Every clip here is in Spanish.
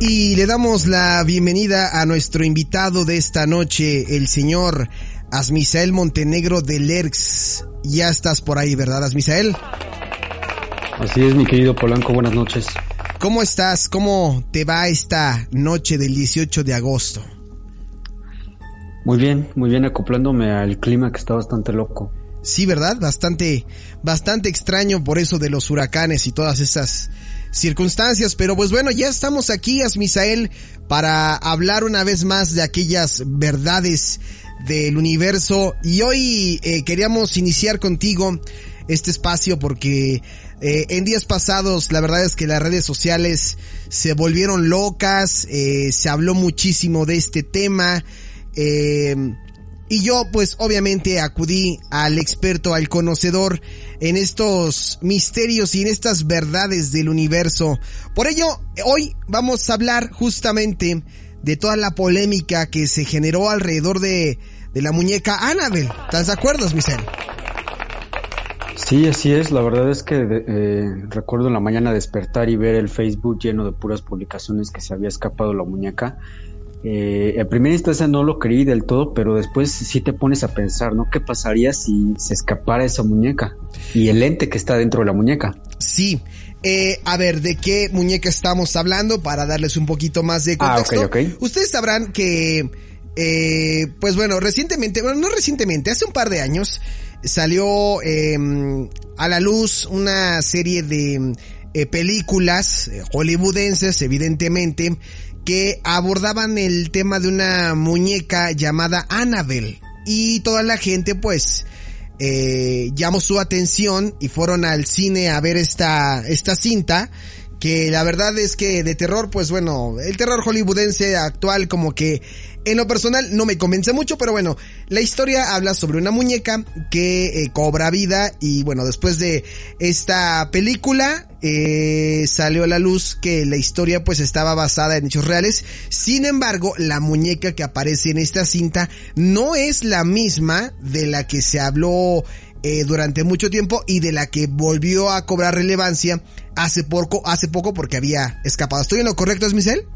Y le damos la bienvenida a nuestro invitado de esta noche, el señor Asmisael Montenegro de Lerx. Ya estás por ahí, ¿verdad, Asmisael? Así es, mi querido Polanco, buenas noches. ¿Cómo estás? ¿Cómo te va esta noche del 18 de agosto? Muy bien, muy bien acoplándome al clima que está bastante loco. Sí, ¿verdad? Bastante, bastante extraño por eso de los huracanes y todas esas circunstancias. Pero pues bueno, ya estamos aquí, Asmisael, para hablar una vez más de aquellas verdades del universo. Y hoy eh, queríamos iniciar contigo este espacio porque eh, en días pasados la verdad es que las redes sociales se volvieron locas, eh, se habló muchísimo de este tema. Eh, y yo pues obviamente acudí al experto, al conocedor en estos misterios y en estas verdades del universo. Por ello, hoy vamos a hablar justamente de toda la polémica que se generó alrededor de, de la muñeca Annabelle. ¿Estás de acuerdo, Michelle? Sí, así es. La verdad es que eh, recuerdo en la mañana despertar y ver el Facebook lleno de puras publicaciones que se había escapado la muñeca. Eh, en primera instancia no lo creí del todo, pero después sí te pones a pensar, ¿no? ¿Qué pasaría si se escapara esa muñeca y el ente que está dentro de la muñeca? Sí. Eh, a ver, ¿de qué muñeca estamos hablando? Para darles un poquito más de contexto. Ah, ok, ok. Ustedes sabrán que, eh, pues bueno, recientemente, bueno, no recientemente, hace un par de años, salió eh, a la luz una serie de eh, películas eh, hollywoodenses, evidentemente, que abordaban el tema de una muñeca llamada Annabelle. Y toda la gente, pues, eh, llamó su atención y fueron al cine a ver esta, esta cinta que la verdad es que de terror, pues bueno, el terror hollywoodense actual como que en lo personal no me convence mucho, pero bueno, la historia habla sobre una muñeca que eh, cobra vida y bueno, después de esta película eh, salió a la luz que la historia pues estaba basada en hechos reales. Sin embargo, la muñeca que aparece en esta cinta no es la misma de la que se habló eh, durante mucho tiempo y de la que volvió a cobrar relevancia hace poco, hace poco porque había escapado. ¿Estoy en lo correcto, Esmicel?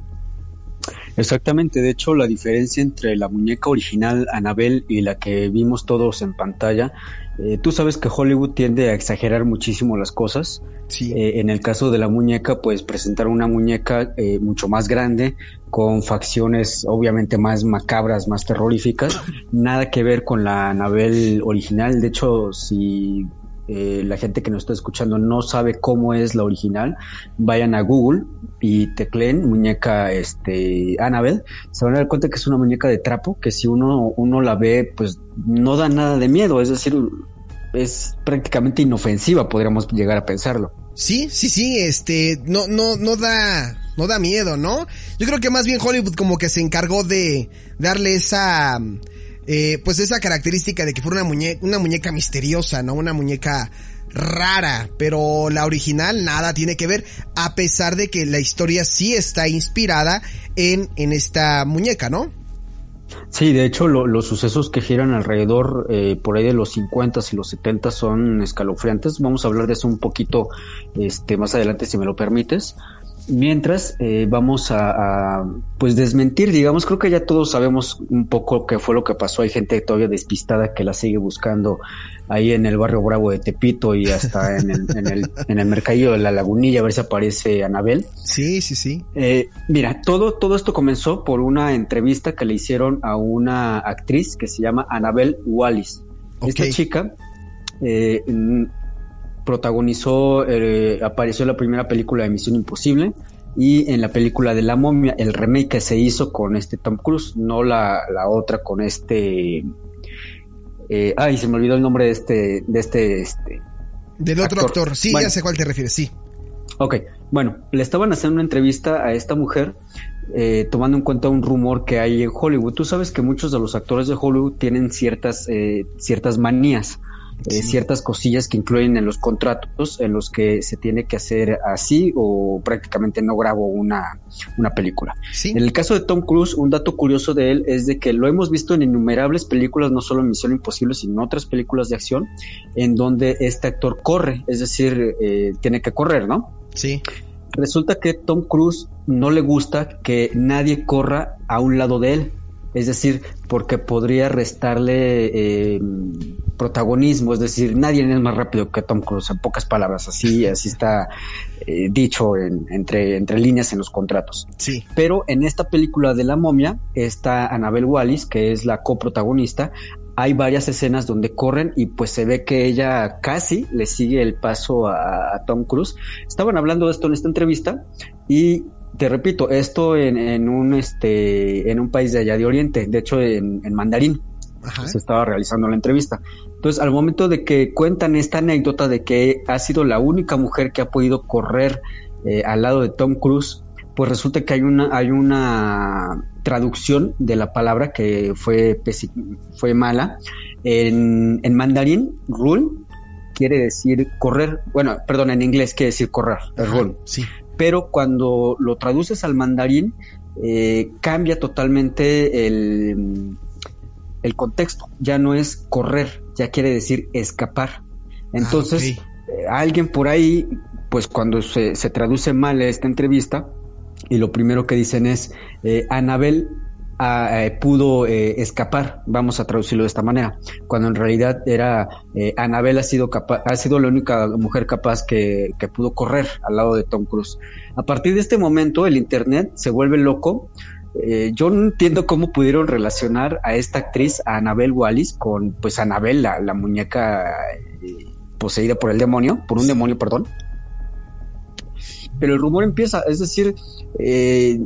Exactamente, de hecho la diferencia entre la muñeca original Annabelle y la que vimos todos en pantalla, eh, tú sabes que Hollywood tiende a exagerar muchísimo las cosas. Sí. Eh, en el caso de la muñeca, pues presentar una muñeca eh, mucho más grande, con facciones obviamente más macabras, más terroríficas, nada que ver con la Annabelle original. De hecho, si eh, la gente que nos está escuchando no sabe cómo es la original, vayan a Google y tecleen muñeca este Annabelle, se van a dar cuenta que es una muñeca de trapo que si uno uno la ve pues no da nada de miedo, es decir, es prácticamente inofensiva, podríamos llegar a pensarlo. Sí, sí, sí, este, no, no, no da, no da miedo, ¿no? Yo creo que más bien Hollywood como que se encargó de darle esa, eh, pues esa característica de que fuera una muñeca, una muñeca misteriosa, ¿no? Una muñeca rara, pero la original nada tiene que ver, a pesar de que la historia sí está inspirada en, en esta muñeca, ¿no? Sí, de hecho lo, los sucesos que giran alrededor eh, por ahí de los 50 y los 70 son escalofriantes. Vamos a hablar de eso un poquito este, más adelante si me lo permites. Mientras eh, vamos a, a, pues desmentir, digamos, creo que ya todos sabemos un poco qué fue lo que pasó. Hay gente todavía despistada que la sigue buscando ahí en el barrio Bravo de Tepito y hasta en el, en el, en el mercadillo de la Lagunilla a ver si aparece Anabel. Sí, sí, sí. Eh, mira, todo, todo esto comenzó por una entrevista que le hicieron a una actriz que se llama Anabel Wallis. Esta chica eh, protagonizó, eh, apareció en la primera película de Misión Imposible y en la película de La Momia, el remake que se hizo con este Tom Cruise, no la, la otra con este Eh, ay, se me olvidó el nombre de este, de este, este. Del otro actor. Sí, ya sé a cuál te refieres, sí. Ok, bueno, le estaban haciendo una entrevista a esta mujer eh, tomando en cuenta un rumor que hay en Hollywood. Tú sabes que muchos de los actores de Hollywood tienen ciertas, eh, ciertas manías. Eh, ciertas cosillas que incluyen en los contratos en los que se tiene que hacer así o prácticamente no grabo una, una película. En el caso de Tom Cruise, un dato curioso de él es de que lo hemos visto en innumerables películas, no solo en Misión Imposible, sino en otras películas de acción, en donde este actor corre, es decir, eh, tiene que correr, ¿no? Sí. Resulta que Tom Cruise no le gusta que nadie corra a un lado de él. Es decir, porque podría restarle eh, protagonismo, es decir, nadie es más rápido que Tom Cruise, en pocas palabras, así, así está eh, dicho entre, entre líneas en los contratos. Sí. Pero en esta película de la momia está Annabelle Wallis, que es la coprotagonista, hay varias escenas donde corren y pues se ve que ella casi le sigue el paso a, Tom Cruise. Estaban hablando de esto en esta entrevista y te repito, esto en, un este en un país de allá de Oriente, de hecho en, mandarín. Se estaba realizando la entrevista. Entonces, al momento de que cuentan esta anécdota de que ha sido la única mujer que ha podido correr eh, al lado de Tom Cruise, pues resulta que hay una, hay una traducción de la palabra que fue, fue mala. En, en mandarín, rule quiere decir correr. Bueno, perdón, en inglés quiere decir correr, rule. Sí. Pero cuando lo traduces al mandarín, eh, cambia totalmente el, el contexto. Ya no es correr, ya quiere decir escapar. Entonces, eh, alguien por ahí, pues cuando se, se, traduce mal esta entrevista, y lo primero que dicen es, eh, Anabel eh, pudo escapar, vamos a traducirlo de esta manera, cuando en realidad era Anabel ha sido ha sido la única mujer capaz que, que, pudo correr al lado de Tom Cruise. A partir de este momento el internet se vuelve loco eh, yo no entiendo cómo pudieron relacionar a esta actriz, a Anabel Wallis, con pues Anabel, la, la muñeca eh, poseída por el demonio, por un demonio, perdón. Pero el rumor empieza, es decir, eh,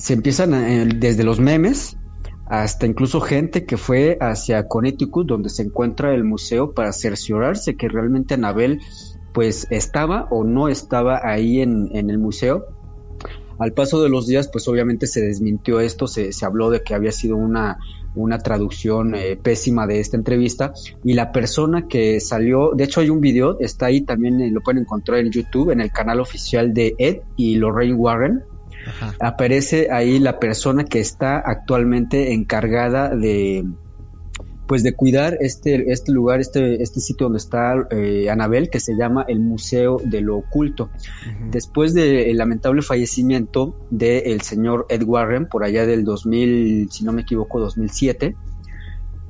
se empiezan desde los memes hasta incluso gente que fue hacia Connecticut, donde se encuentra el museo, para cerciorarse que realmente Anabel pues estaba o no estaba ahí en, en el museo al paso de los días, pues obviamente se desmintió esto, se, se habló de que había sido una, una traducción eh, pésima de esta entrevista y la persona que salió, de hecho hay un video, está ahí también eh, lo pueden encontrar en YouTube, en el canal oficial de Ed y Lorraine Warren. Aparece ahí la persona que está actualmente encargada de, pues de cuidar este, este lugar, este, este sitio donde está eh, Anabel, que se llama el Museo de lo Oculto. Después del lamentable fallecimiento del señor Ed Warren, por allá del 2000, si no me equivoco, 2007,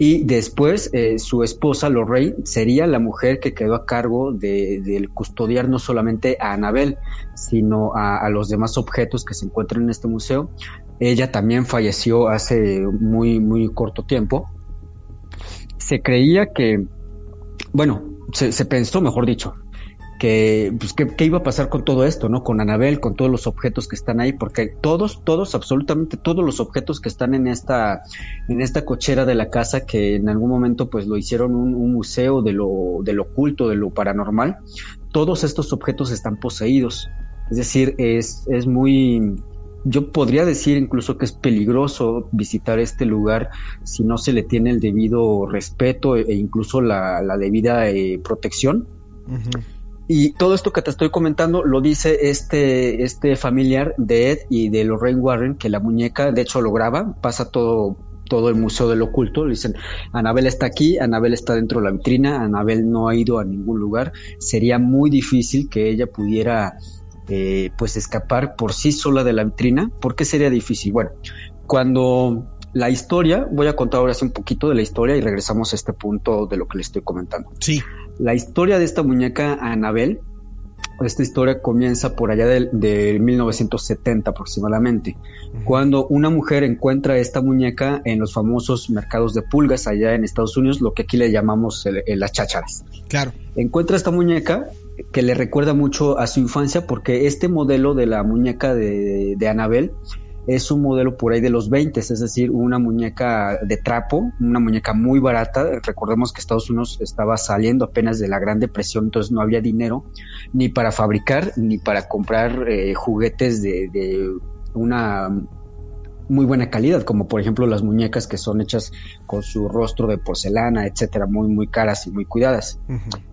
y después eh, su esposa Lorraine sería la mujer que quedó a cargo de, custodiar no solamente a Anabel, sino a, a, los demás objetos que se encuentran en este museo. Ella también falleció hace muy, muy corto tiempo se creía que, bueno, se, pensó, mejor dicho, que, pues, ¿qué, iba a pasar con todo esto, ¿no? Con Anabel, con todos los objetos que están ahí, porque todos, todos, absolutamente todos los objetos que están en esta, en esta cochera de la casa, que en algún momento pues lo hicieron un, un museo de lo, de lo oculto, de lo paranormal, todos estos objetos están poseídos. Es decir, es, es muy, yo podría decir incluso que es peligroso visitar este lugar si no se le tiene el debido respeto e incluso la, debida eh, protección. Y todo esto que te estoy comentando lo dice este, este familiar de Ed y de Lorraine Warren, que la muñeca de hecho lo graba, pasa todo, todo el Museo del Oculto. Le dicen, Anabel está aquí, Anabel está dentro de la vitrina, Anabel no ha ido a ningún lugar. Sería muy difícil que ella pudiera eh, pues escapar por sí sola de la vitrina, ¿por qué sería difícil? Bueno, cuando la historia, voy a contar ahora sí un poquito de la historia y regresamos a este punto de lo que le estoy comentando. Sí. La historia de esta muñeca Anabel, esta historia comienza por allá de, 1970 aproximadamente, cuando una mujer encuentra esta muñeca en los famosos mercados de pulgas allá en Estados Unidos, lo que aquí le llamamos las chácharas. Claro. Encuentra esta muñeca que le recuerda mucho a su infancia porque este modelo de la muñeca de, de Anabel es un modelo por ahí de los 20, es decir, una muñeca de trapo, una muñeca muy barata. Recordemos que Estados Unidos estaba saliendo apenas de la Gran Depresión, entonces no había dinero ni para fabricar ni para comprar eh, juguetes de, de una muy buena calidad, como por ejemplo las muñecas que son hechas con su rostro de porcelana, etcétera, muy, muy caras y muy cuidadas.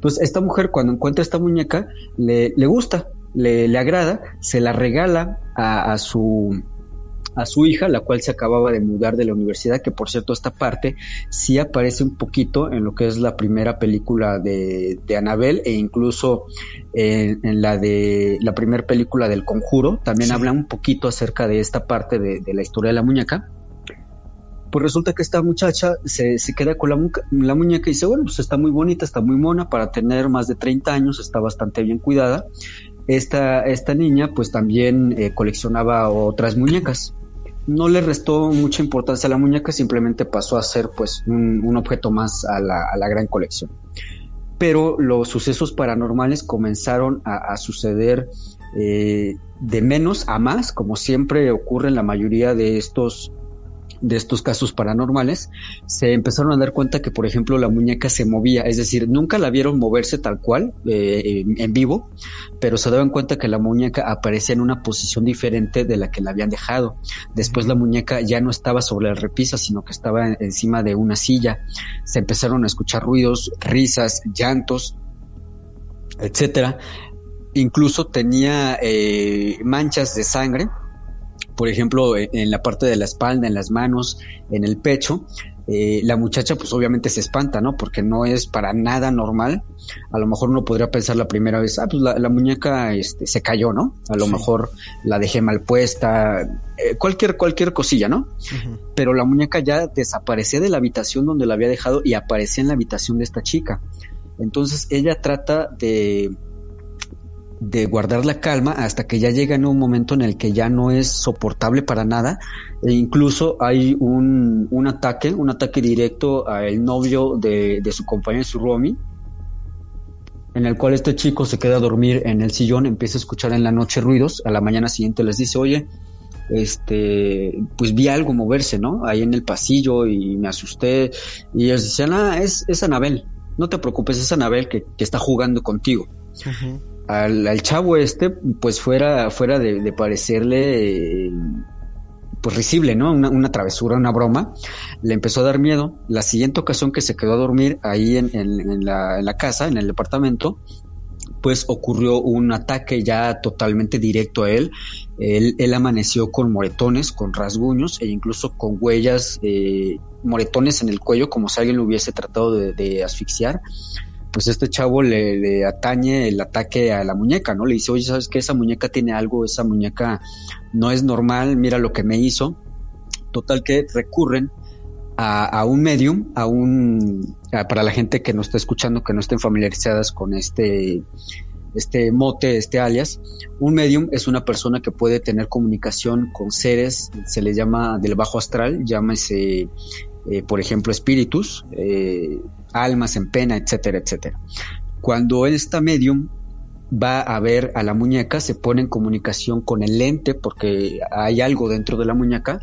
Pues esta mujer cuando encuentra esta muñeca le, le gusta, le, le, agrada, se la regala a, a su a su hija, la cual se acababa de mudar de la universidad, que por cierto esta parte sí aparece un poquito en lo que es la primera película de, de Anabel e incluso en, en, la de la primera película del Conjuro, también sí. habla un poquito acerca de esta parte de, de, la historia de la muñeca. Pues resulta que esta muchacha se, se queda con la, la, muñeca y dice, bueno, pues está muy bonita, está muy mona, para tener más de 30 años, está bastante bien cuidada. Esta, esta niña pues también eh, coleccionaba otras muñecas no le restó mucha importancia a la muñeca, simplemente pasó a ser pues un, objeto más a la, a la, gran colección. Pero los sucesos paranormales comenzaron a, a suceder eh, de menos a más, como siempre ocurre en la mayoría de estos de estos casos paranormales, se empezaron a dar cuenta que, por ejemplo, la muñeca se movía, es decir, nunca la vieron moverse tal cual eh, en, vivo, pero se daban cuenta que la muñeca aparecía en una posición diferente de la que la habían dejado. Después la muñeca ya no estaba sobre la repisa, sino que estaba encima de una silla. Se empezaron a escuchar ruidos, risas, llantos, etcétera. Incluso tenía eh, manchas de sangre por ejemplo, e, en la parte de la espalda, en las manos, en el pecho, eh, la muchacha pues obviamente se espanta, ¿no? Porque no es para nada normal. A lo mejor uno podría pensar la primera vez, ah, pues la, la muñeca este, se cayó, ¿no? A lo sí. mejor la dejé mal puesta, eh, cualquier, cualquier cosilla, ¿no? Uh -huh. Pero la muñeca ya desaparecía de la habitación donde la había dejado y aparecía en la habitación de esta chica. Entonces ella trata de de guardar la calma hasta que ya llega en un momento en el que ya no es soportable para nada e incluso hay un, un ataque, un ataque directo al novio de, de su compañero, su Romy, en el cual este chico se queda a dormir en el sillón, empieza a escuchar en la noche ruidos, a la mañana siguiente les dice, oye, este, pues vi algo moverse, ¿no? Ahí en el pasillo y me asusté y ellos decían, ah, es, es Anabel, no te preocupes, es Anabel que, que está jugando contigo. Al, al, chavo este, pues fuera, fuera de, parecerle, pues risible, ¿no? Una, una, travesura, una broma, le empezó a dar miedo. La siguiente ocasión que se quedó a dormir ahí en, en, la, en la, casa, en el departamento, pues ocurrió un ataque ya totalmente directo a él. Él, amaneció con moretones, con rasguños e incluso con huellas, eh, moretones en el cuello, como si alguien lo hubiese tratado de asfixiar pues este chavo le, le, atañe el ataque a la muñeca, ¿no? Le dice, oye, ¿sabes qué? Esa muñeca tiene algo, esa muñeca no es normal, mira lo que me hizo. Total que recurren a, un medium, a un, para la gente que no está escuchando, que no estén familiarizadas con este, este mote, este alias, un medium es una persona que puede tener comunicación con seres, se les llama del bajo astral, llámese, eh, por ejemplo, espíritus, eh, almas en pena, etcétera, etcétera. Cuando esta medium va a ver a la muñeca, se pone en comunicación con el lente porque hay algo dentro de la muñeca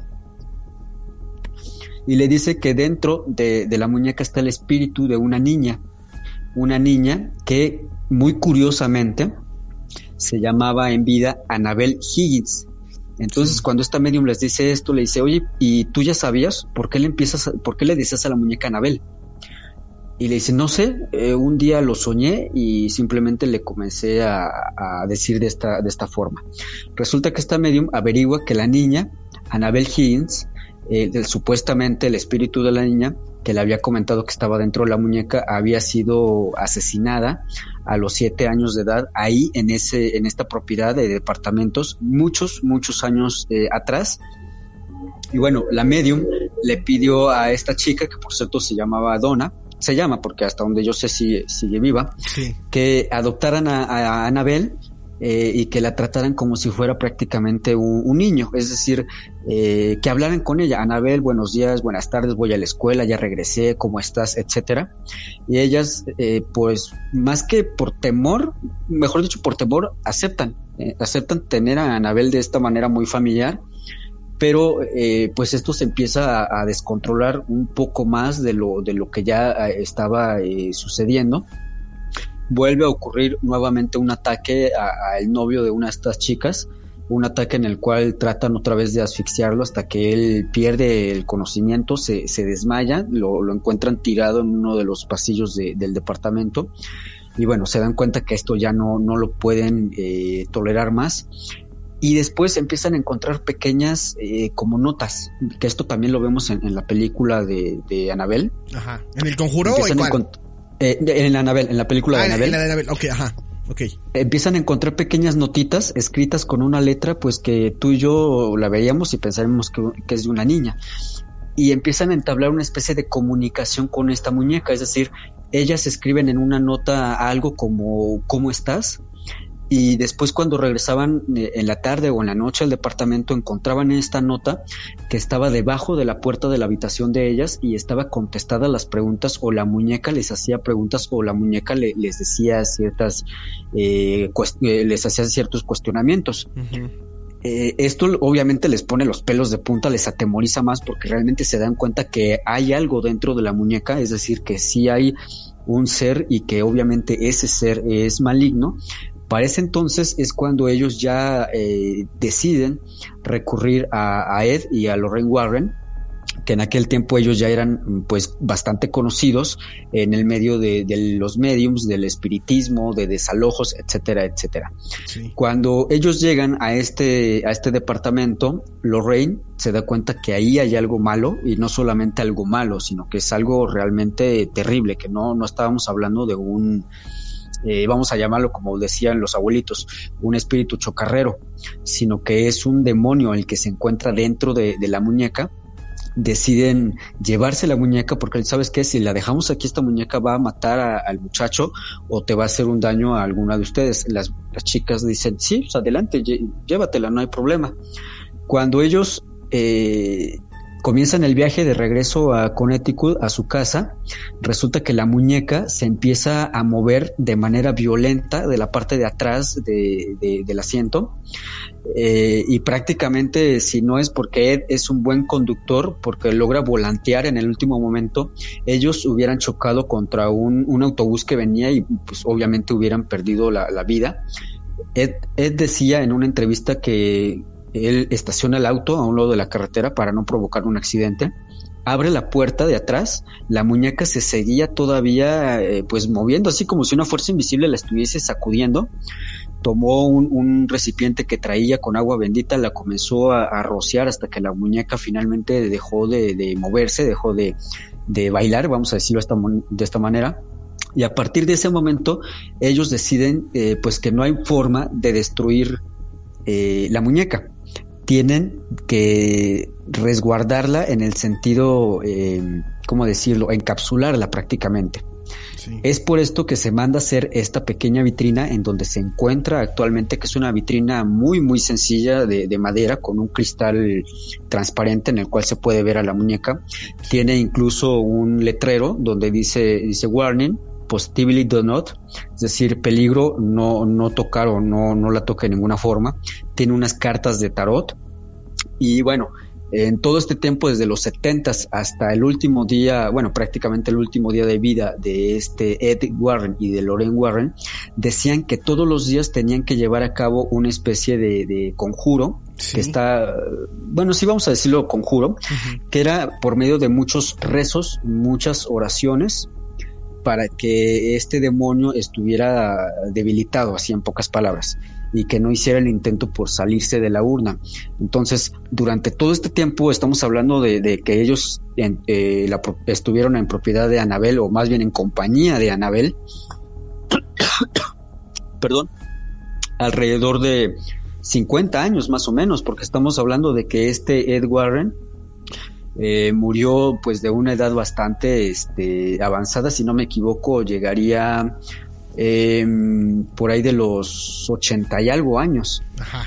y le dice que dentro de, de la muñeca está el espíritu de una niña, una niña que muy curiosamente se llamaba en vida Anabel Higgins. Entonces, sí. cuando esta medium les dice esto, le dice, oye, ¿y tú ya sabías por qué le empiezas, a, por qué le dices a la muñeca Anabel? Y le dice, no sé, eh, un día lo soñé y simplemente le comencé a, a, decir de esta, de esta forma. Resulta que esta medium averigua que la niña, Annabel Higgins, eh, supuestamente el espíritu de la niña, que le había comentado que estaba dentro de la muñeca, había sido asesinada a los siete años de edad, ahí en, ese, en esta propiedad de departamentos, muchos, muchos años eh, atrás. Y bueno, la medium le pidió a esta chica, que por cierto se llamaba Donna, se llama, porque hasta donde yo sé sigue, sigue viva, sí. que adoptaran a, a Anabel eh, y que la trataran como si fuera prácticamente un, un niño, es decir, eh, que hablaran con ella, Anabel, buenos días, buenas tardes, voy a la escuela, ya regresé, ¿cómo estás? etcétera. Y ellas, eh, pues, más que por temor, mejor dicho, por temor, aceptan, eh, aceptan tener a Anabel de esta manera muy familiar pero eh, pues esto se empieza a, descontrolar un poco más de lo, de lo que ya eh, estaba eh, sucediendo. Vuelve a ocurrir nuevamente un ataque al novio de una de estas chicas, un ataque en el cual tratan otra vez de asfixiarlo hasta que él pierde el conocimiento, se, se desmaya, lo, encuentran tirado en uno de los pasillos del departamento y bueno, se dan cuenta que esto ya no, no lo pueden eh, tolerar más y después empiezan a encontrar pequeñas eh, como notas, que esto también lo vemos en, la película de, de Anabel. Ajá. ¿En el conjuro o en cuál? Eh, en Anabel, en la película de Anabel. En la de Anabel, ok, ajá. Okay. Empiezan a encontrar pequeñas notitas escritas con una letra, pues que tú y yo la veíamos y pensaremos que, que, es de una niña. Y empiezan a entablar una especie de comunicación con esta muñeca, es decir, ellas escriben en una nota algo como ¿cómo estás? Y después cuando regresaban eh, en la tarde o en la noche al departamento encontraban esta nota que estaba debajo de la puerta de la habitación de ellas y estaba contestada las preguntas o la muñeca les hacía preguntas o la muñeca les decía ciertas eh, eh, les hacía ciertos cuestionamientos. Esto obviamente les pone los pelos de punta, les atemoriza más porque realmente se dan cuenta que hay algo dentro de la muñeca, es decir, que sí hay un ser y que obviamente ese ser es maligno, para ese entonces es cuando ellos ya eh, deciden recurrir a, Ed y a Lorraine Warren, que en aquel tiempo ellos ya eran pues bastante conocidos en el medio de, los mediums, del espiritismo, de desalojos, etcétera, etcétera. Cuando ellos llegan a este, a este departamento, Lorraine se da cuenta que ahí hay algo malo y no solamente algo malo, sino que es algo realmente terrible, que no, no estábamos hablando de un eh, vamos a llamarlo como decían los abuelitos, un espíritu chocarrero, sino que es un demonio el que se encuentra dentro de, la muñeca deciden llevarse la muñeca porque sabes que si la dejamos aquí esta muñeca va a matar al muchacho o te va a hacer un daño a alguna de ustedes. Las, chicas dicen, sí, pues adelante, llévatela, no hay problema. Cuando ellos eh, comienzan el viaje de regreso a Connecticut, a su casa, resulta que la muñeca se empieza a mover de manera violenta de la parte de atrás del asiento. Eh, y prácticamente si no es porque Ed es un buen conductor, porque logra volantear en el último momento, ellos hubieran chocado contra un, autobús que venía y pues obviamente hubieran perdido la, vida. Ed, decía en una entrevista que, él estaciona el auto a un lado de la carretera para no provocar un accidente. Abre la puerta de atrás, la muñeca se seguía todavía eh, pues moviendo, así como si una fuerza invisible la estuviese sacudiendo. Tomó un, recipiente que traía con agua bendita, la comenzó a, rociar hasta que la muñeca finalmente dejó de, moverse, dejó de, bailar, vamos a decirlo de esta manera. Y a partir de ese momento, ellos deciden eh, pues que no hay forma de destruir eh, la muñeca tienen que resguardarla en el sentido, eh, ¿cómo decirlo?, encapsularla prácticamente. Es por esto que se manda a hacer esta pequeña vitrina en donde se encuentra actualmente, que es una vitrina muy, muy sencilla de, madera con un cristal transparente en el cual se puede ver a la muñeca. Tiene incluso un letrero donde dice, dice warning, possibility do not, es decir, peligro, no, no tocar o no, no la toque de ninguna forma. Tiene unas cartas de tarot. Y bueno, en todo este tiempo, desde los 70 hasta el último día, bueno, prácticamente el último día de vida de este Ed Warren y de Lorraine Warren, decían que todos los días tenían que llevar a cabo una especie de, conjuro, que está, bueno, sí vamos a decirlo conjuro, que era por medio de muchos rezos, muchas oraciones, para que este demonio estuviera debilitado, así en pocas palabras, y que no hiciera el intento por salirse de la urna. Entonces, durante todo este tiempo estamos hablando de, que ellos eh, estuvieron en propiedad de Anabel, o más bien en compañía de Anabel, perdón, alrededor de 50 años más o menos, porque estamos hablando de que este Ed Warren, eh, murió pues de una edad bastante este, avanzada, si no me equivoco, llegaría em, por ahí de los 80 y algo años.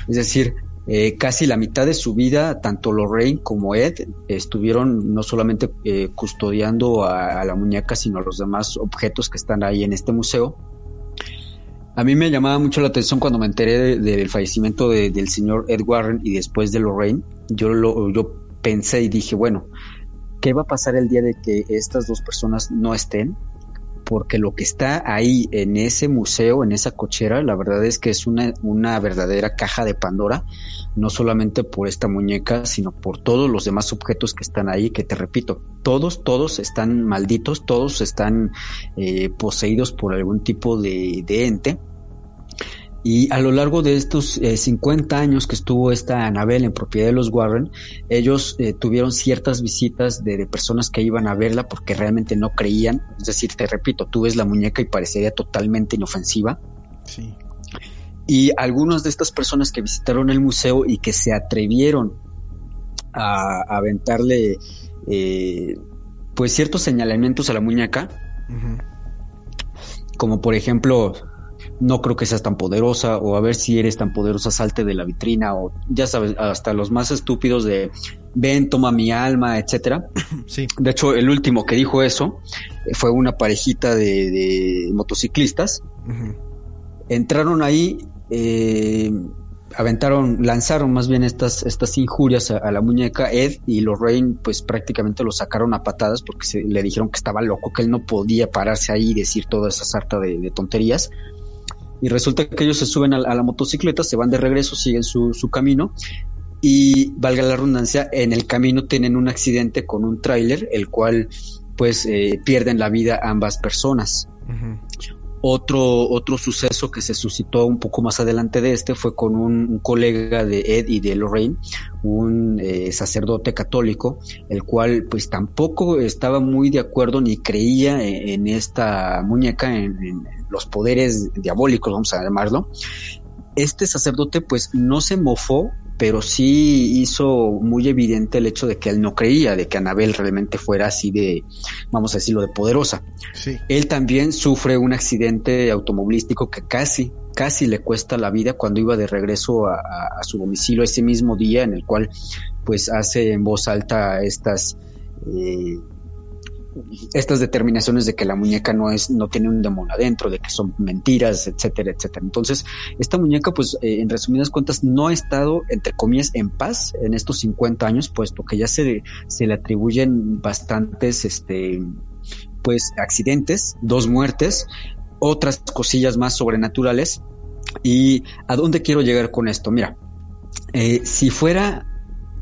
Es decir, eh, casi la mitad de su vida, tanto Lorraine como Ed estuvieron no solamente eh, custodiando a, la muñeca, sino a los demás objetos que están ahí en este museo. A mí me llamaba mucho la atención cuando me enteré del fallecimiento del señor Ed Warren y después de Lorraine. Yo, lo, yo pensé y dije, bueno, ¿qué va a pasar el día de que estas dos personas no estén? porque lo que está ahí en ese museo, en esa cochera, la verdad es que es una, una verdadera caja de Pandora, no solamente por esta muñeca, sino por todos los demás objetos que están ahí, que te repito, todos, todos están malditos, todos están eh, poseídos por algún tipo de, de ente y a lo largo de estos 50 eh, años que estuvo esta Anabel en propiedad de los Warren, ellos eh, tuvieron ciertas visitas de, personas que iban a verla porque realmente no creían. Es decir, te repito, tú ves la muñeca y parecería totalmente inofensiva. Sí. Y algunas de estas personas que visitaron el museo y que se atrevieron a, aventarle eh, pues ciertos señalamientos a la muñeca, como por ejemplo no creo que seas tan poderosa o a ver si eres tan poderosa, salte de la vitrina o ya sabes, hasta los más estúpidos de ven, toma mi alma, etcétera. Sí. De hecho, el último que dijo eso eh, fue una parejita de, motociclistas. Entraron ahí, eh, aventaron, lanzaron más bien estas, estas injurias a, la muñeca. Ed y Lorraine, pues prácticamente lo sacaron a patadas porque se, le dijeron que estaba loco, que él no podía pararse ahí y decir toda esa sarta de tonterías y resulta que ellos se suben a, la motocicleta, se van de regreso, siguen su, camino y valga la redundancia, en el camino tienen un accidente con un tráiler, el cual pues eh, pierden la vida ambas personas. Otro, otro suceso que se suscitó un poco más adelante de este fue con un, colega de Ed y de Lorraine, un eh, sacerdote católico, el cual pues tampoco estaba muy de acuerdo ni creía en, esta muñeca, en, los poderes diabólicos, vamos a llamarlo. Este sacerdote pues no se mofó pero sí hizo muy evidente el hecho de que él no creía de que Anabel realmente fuera así de, vamos a decirlo, de poderosa. Sí. Él también sufre un accidente automovilístico que casi, casi le cuesta la vida cuando iba de regreso a, su domicilio ese mismo día en el cual pues hace en voz alta estas eh, estas determinaciones de que la muñeca no es, no tiene un demonio adentro, de que son mentiras, etcétera, etcétera. Entonces, esta muñeca, pues, eh, en resumidas cuentas, no ha estado, entre comillas, en paz en estos 50 años, puesto que ya se, se le atribuyen bastantes, este, pues, accidentes, dos muertes, otras cosillas más sobrenaturales. ¿Y a dónde quiero llegar con esto? Mira, eh, si fuera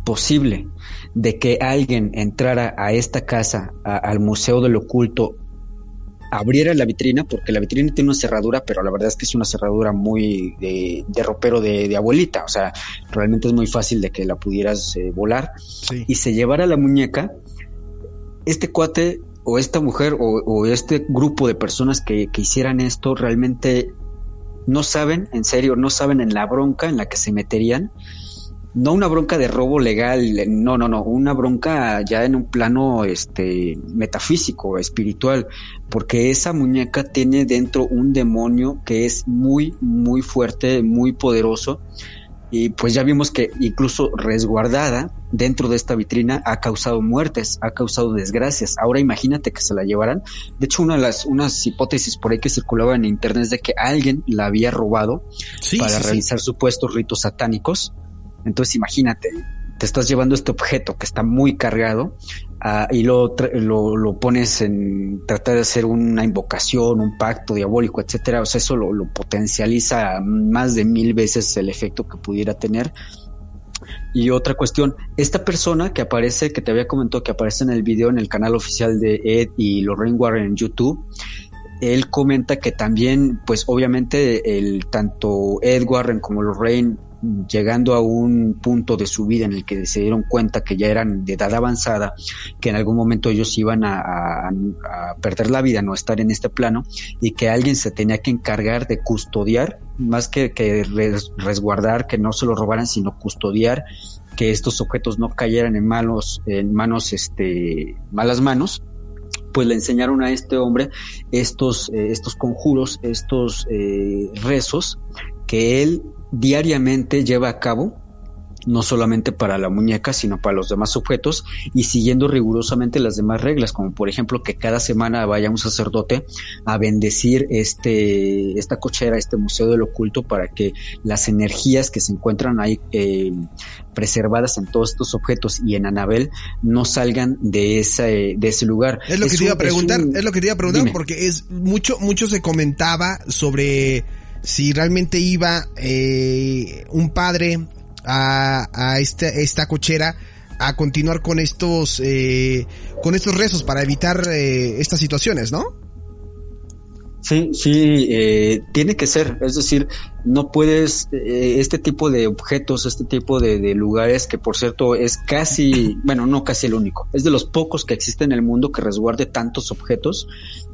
posible de que alguien entrara a esta casa, al Museo del Oculto, abriera la vitrina, porque la vitrina tiene una cerradura, pero la verdad es que es una cerradura muy de, ropero de, abuelita, o sea, realmente es muy fácil de que la pudieras eh, volar. Y se llevara la muñeca, este cuate o esta mujer o, este grupo de personas que, que hicieran esto realmente no saben, en serio, no saben en la bronca en la que se meterían no una bronca de robo legal, no, no, no, una bronca ya en un plano este metafísico, espiritual, porque esa muñeca tiene dentro un demonio que es muy muy fuerte, muy poderoso y pues ya vimos que incluso resguardada dentro de esta vitrina ha causado muertes, ha causado desgracias. Ahora imagínate que se la llevaran. De hecho, una de las unas hipótesis por ahí que circulaba en internet es de que alguien la había robado para realizar supuestos ritos satánicos entonces imagínate, te estás llevando este objeto que está muy cargado ah, y lo, lo, pones en tratar de hacer una invocación, un pacto diabólico, etcétera. O sea, eso lo, potencializa más de mil veces el efecto que pudiera tener. Y otra cuestión, esta persona que aparece, que te había comentado que aparece en el video en el canal oficial de Ed y Lorraine Warren en YouTube, él comenta que también, pues obviamente, el tanto Ed Warren como Lorraine llegando a un punto de su vida en el que se dieron cuenta que ya eran de edad avanzada, que en algún momento ellos iban a, perder la vida, no estar en este plano, y que alguien se tenía que encargar de custodiar, más que, resguardar, que no se lo robaran, sino custodiar que estos objetos no cayeran en malos, en manos, este, malas manos, pues le enseñaron a este hombre estos, eh, estos conjuros, estos eh, rezos que él diariamente lleva a cabo no solamente para la muñeca, sino para los demás objetos y siguiendo rigurosamente las demás reglas, como por ejemplo que cada semana vaya un sacerdote a bendecir este, esta cochera, este museo del oculto para que las energías que se encuentran ahí eh, preservadas en todos estos objetos y en Anabel no salgan de ese, de ese lugar. Es lo que te iba a preguntar, es, lo que te iba a preguntar, porque es mucho, mucho se comentaba sobre si realmente iba eh, un padre a, a esta, esta cochera a continuar con estos eh, con estos rezos para evitar eh, estas situaciones, ¿no? Sí, sí, eh, tiene que ser, es decir, no puedes, eh, este tipo de objetos, este tipo de, de, lugares, que por cierto es casi, bueno, no casi el único, es de los pocos que existen en el mundo que resguarde tantos objetos,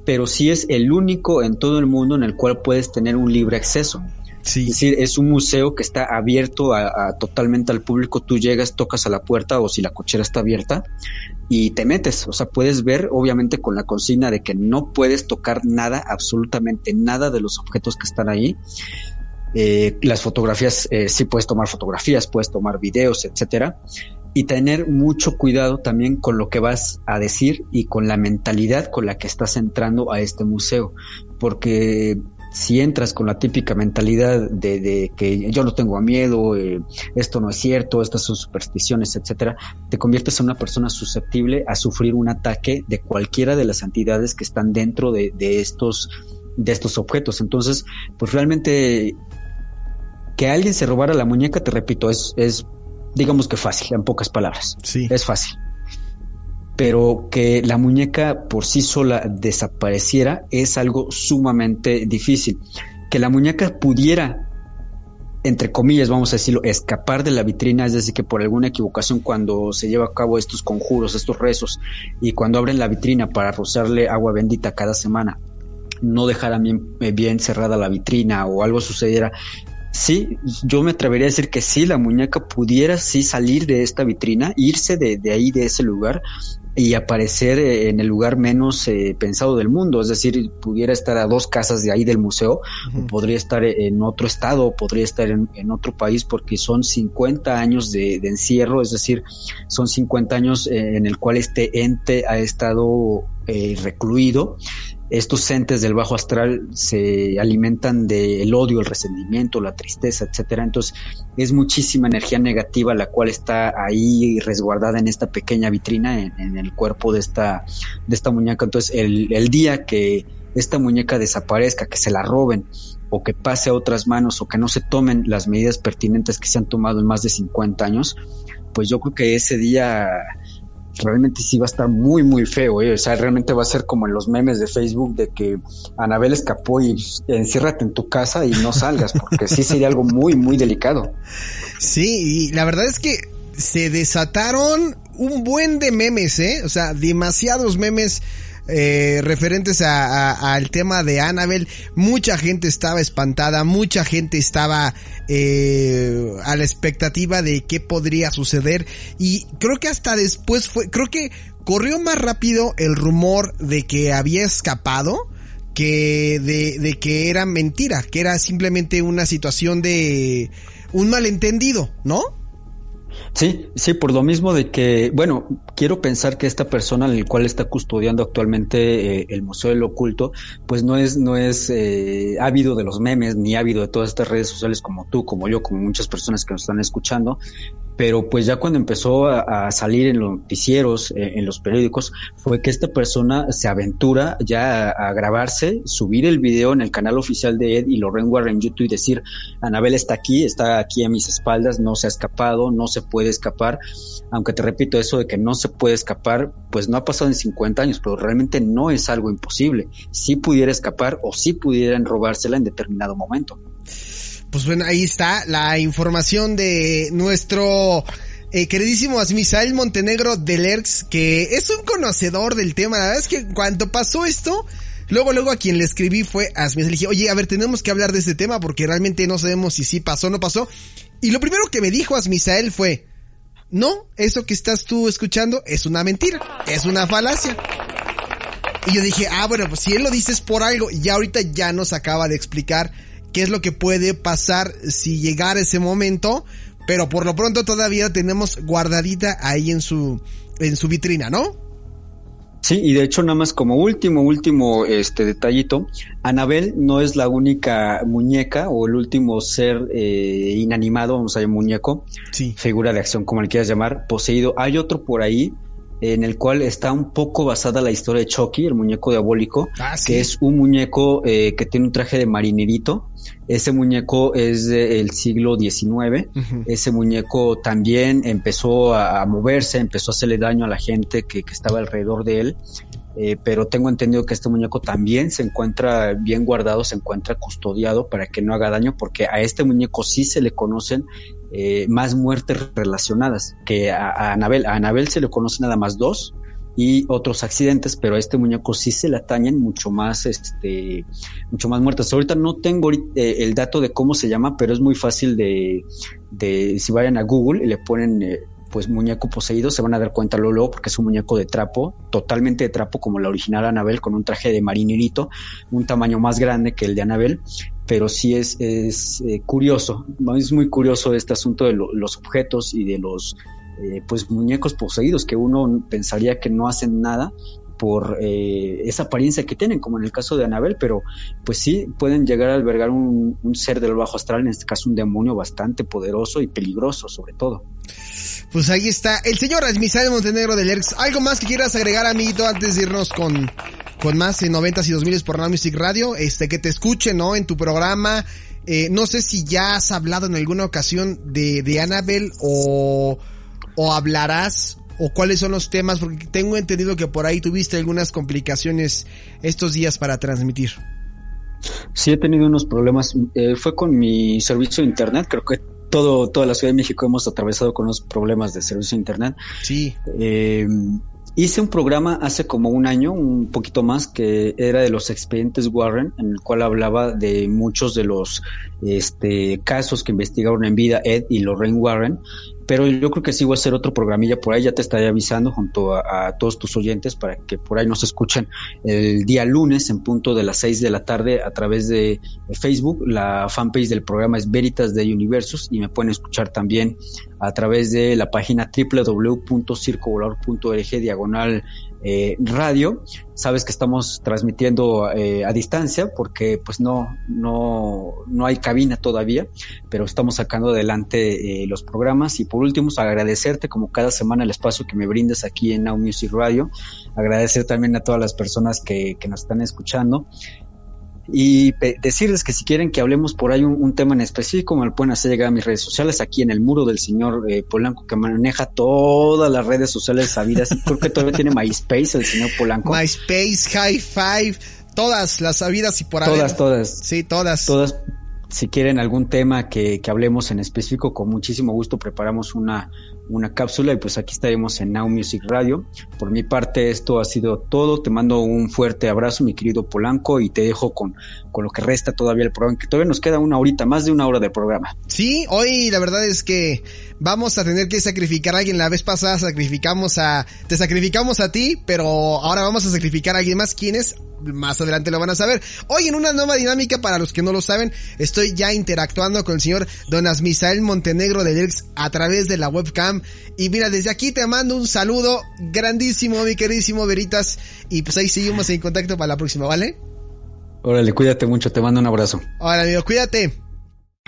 pero sí es el único en todo el mundo en el cual puedes tener un libre acceso. Sí. Es decir, es un museo que está abierto a, a, totalmente al público. Tú llegas, tocas a la puerta o si la cochera está abierta y te metes. O sea, puedes ver, obviamente, con la consigna de que no puedes tocar nada, absolutamente nada de los objetos que están ahí. Eh, las fotografías, eh, sí puedes tomar fotografías, puedes tomar videos, etcétera. Y tener mucho cuidado también con lo que vas a decir y con la mentalidad con la que estás entrando a este museo. Porque si entras con la típica mentalidad de, que yo no tengo miedo, eh, esto no es cierto, estas son supersticiones, etcétera, te conviertes en una persona susceptible a sufrir un ataque de cualquiera de las entidades que están dentro de, estos de estos objetos. Entonces, pues realmente que alguien se robara la muñeca, te repito, es digamos que fácil, en pocas palabras. Sí. Es fácil pero que la muñeca por sí sola desapareciera es algo sumamente difícil. Que la muñeca pudiera, entre comillas, vamos a decirlo, escapar de la vitrina, es decir, que por alguna equivocación cuando se lleva a cabo estos conjuros, estos rezos, y cuando abren la vitrina para rociarle agua bendita cada semana, no dejaran bien, bien cerrada la vitrina o algo sucediera, Sí, yo me atrevería a decir que sí, la muñeca pudiera sí salir de esta vitrina, irse de, de ahí, de ese lugar, y aparecer eh, en el lugar menos eh, pensado del mundo, es decir, pudiera estar a dos casas de ahí del museo, uh -huh. o podría estar en otro estado, podría estar en, en otro país, porque son 50 años de, de, encierro, es decir, son 50 años eh, en el cual este ente ha estado eh, recluido estos entes del bajo astral se alimentan del odio, el resentimiento, la tristeza, etcétera. Entonces, es muchísima energía negativa la cual está ahí resguardada en esta pequeña vitrina, en, el cuerpo de esta, de esta muñeca. Entonces, el día que esta muñeca desaparezca, que se la roben, o que pase a otras manos, o que no se tomen las medidas pertinentes que se han tomado en más de 50 años, pues yo creo que ese día realmente sí va a estar muy, muy feo, ¿eh? O sea, realmente va a ser como en los memes de Facebook de que Anabel escapó y enciérrate en tu casa y no salgas, porque sí sería algo muy, muy delicado. Sí, y la verdad es que se desataron un buen de memes, ¿eh? O sea, demasiados memes eh, referentes a, al tema de Annabelle, mucha gente estaba espantada, mucha gente estaba eh, a la expectativa de qué podría suceder y creo que hasta después fue, creo que corrió más rápido el rumor de que había escapado que de, de que era mentira, que era simplemente una situación de un malentendido, ¿no? Sí, sí, por lo mismo de que, bueno, quiero pensar que esta persona en el cual está custodiando actualmente eh, el Museo del Oculto, pues no es, no es eh, ávido de los memes, ni ávido de todas estas redes sociales como tú, como yo, como muchas personas que nos están escuchando, pero pues ya cuando empezó a, salir en los noticieros, eh, en los periódicos, fue que esta persona se aventura ya a, a, grabarse, subir el video en el canal oficial de Ed y Lorraine Warren en YouTube y decir, Anabel está aquí, está aquí a mis espaldas, no se ha escapado, no se puede escapar, aunque te repito eso de que no se puede escapar, pues no ha pasado en 50 años, pero realmente no es algo imposible, si pudiera escapar o si pudieran robársela en determinado momento. Pues bueno, ahí está la información de nuestro eh, queridísimo Asmisael Montenegro del ERX, que es un conocedor del tema. La verdad es que cuando pasó esto, luego, luego a quien le escribí fue Asmisael. Le dije, oye, a ver, tenemos que hablar de este tema porque realmente no sabemos si sí pasó o no pasó. Y lo primero que me dijo Asmisael fue, no, eso que estás tú escuchando es una mentira, es una falacia. Y yo dije, ah, bueno, pues si él lo dice es por algo, y ya ahorita ya nos acaba de explicar qué es lo que puede pasar si llegara ese momento, pero por lo pronto todavía tenemos guardadita ahí en su, en su vitrina, ¿no? Sí, y de hecho nada más como último, último este detallito, Anabel no es la única muñeca o el último ser eh, inanimado, vamos a llamar muñeco, sí. figura de acción, como le quieras llamar, poseído. Hay otro por ahí en el cual está un poco basada la historia de Chucky, el muñeco diabólico, ah, ¿sí? que es un muñeco eh, que tiene un traje de marinerito. Ese muñeco es del siglo XIX. Uh -huh. Ese muñeco también empezó a, a, moverse, empezó a hacerle daño a la gente que, que estaba alrededor de él. Eh, pero tengo entendido que este muñeco también se encuentra bien guardado, se encuentra custodiado para que no haga daño, porque a este muñeco sí se le conocen eh, más muertes relacionadas que a, Anabel. A Anabel se le conocen nada más dos y otros accidentes, pero a este muñeco sí se le atañen mucho más, este, mucho más muertes. Ahorita no tengo eh, el dato de cómo se llama, pero es muy fácil de, de si vayan a Google y le ponen eh, pues muñeco poseído, se van a dar cuenta luego, porque es un muñeco de trapo, totalmente de trapo como la original Anabel, con un traje de marinerito, un tamaño más grande que el de Anabel, pero sí es, es eh, curioso, es muy curioso este asunto de lo, los objetos y de los eh, pues muñecos poseídos, que uno pensaría que no hacen nada, por eh, esa apariencia que tienen, como en el caso de Anabel, pero pues sí pueden llegar a albergar un, ser del bajo astral, en este caso un demonio bastante poderoso y peligroso sobre todo. Pues ahí está el señor Misael Montenegro del ERX. ¿Algo más que quieras agregar, amiguito, antes de irnos con, con más en 90 y 2000 por Now Music Radio? Este, que te escuche, ¿no? En tu programa. Eh, no sé si ya has hablado en alguna ocasión de, de Annabel o, o hablarás o cuáles son los temas, porque tengo entendido que por ahí tuviste algunas complicaciones estos días para transmitir. Sí, he tenido unos problemas. Eh, fue con mi servicio de internet, creo que todo, toda la Ciudad de México hemos atravesado con unos problemas de servicio de internet. Sí. Eh, hice un programa hace como un año, un poquito más, que era de los expedientes Warren, en el cual hablaba de muchos de los este, casos que investigaron en vida Ed y Lorraine Warren, pero yo creo que sí voy a hacer otro programilla por ahí, ya te estaré avisando junto a, todos tus oyentes para que por ahí nos escuchen el día lunes en punto de las 6 de la tarde a través de Facebook. La fanpage del programa es Veritas de Universos y me pueden escuchar también a través de la página www.circovolador.org diagonal eh, radio. Sabes que estamos transmitiendo eh, a distancia porque pues no, no, no hay cabina todavía, pero estamos sacando adelante eh, los programas. Y por último, agradecerte como cada semana el espacio que me brindas aquí en Now Music Radio. Agradecer también a todas las personas que, que nos están escuchando y decirles que si quieren que hablemos por ahí un, un, tema en específico, me lo pueden hacer llegar a mis redes sociales, aquí en el muro del señor eh, Polanco, que maneja todas las redes sociales sabidas. Creo que todavía tiene MySpace el señor Polanco. MySpace, High Five, todas las sabidas y por Todas, haber. todas. Sí, todas. Todas. Si quieren algún tema que, que hablemos en específico, con muchísimo gusto preparamos una, una cápsula y pues aquí estaremos en Now Music Radio. Por mi parte esto ha sido todo. Te mando un fuerte abrazo, mi querido Polanco, y te dejo con, con lo que resta todavía el programa, que todavía nos queda una horita, más de una hora de programa. Sí, hoy la verdad es que vamos a tener que sacrificar a alguien. La vez pasada sacrificamos a, te sacrificamos a ti, pero ahora vamos a sacrificar a alguien más. ¿Quién es? Más adelante lo van a saber. Hoy en una nueva dinámica, para los que no lo saben, estoy ya interactuando con el señor Don Asmisael Montenegro de Dirks a través de la webcam. Y mira, desde aquí te mando un saludo grandísimo, mi queridísimo Veritas. Y pues ahí seguimos en contacto para la próxima, ¿vale? Órale, cuídate mucho, te mando un abrazo. Hola, amigo, cuídate.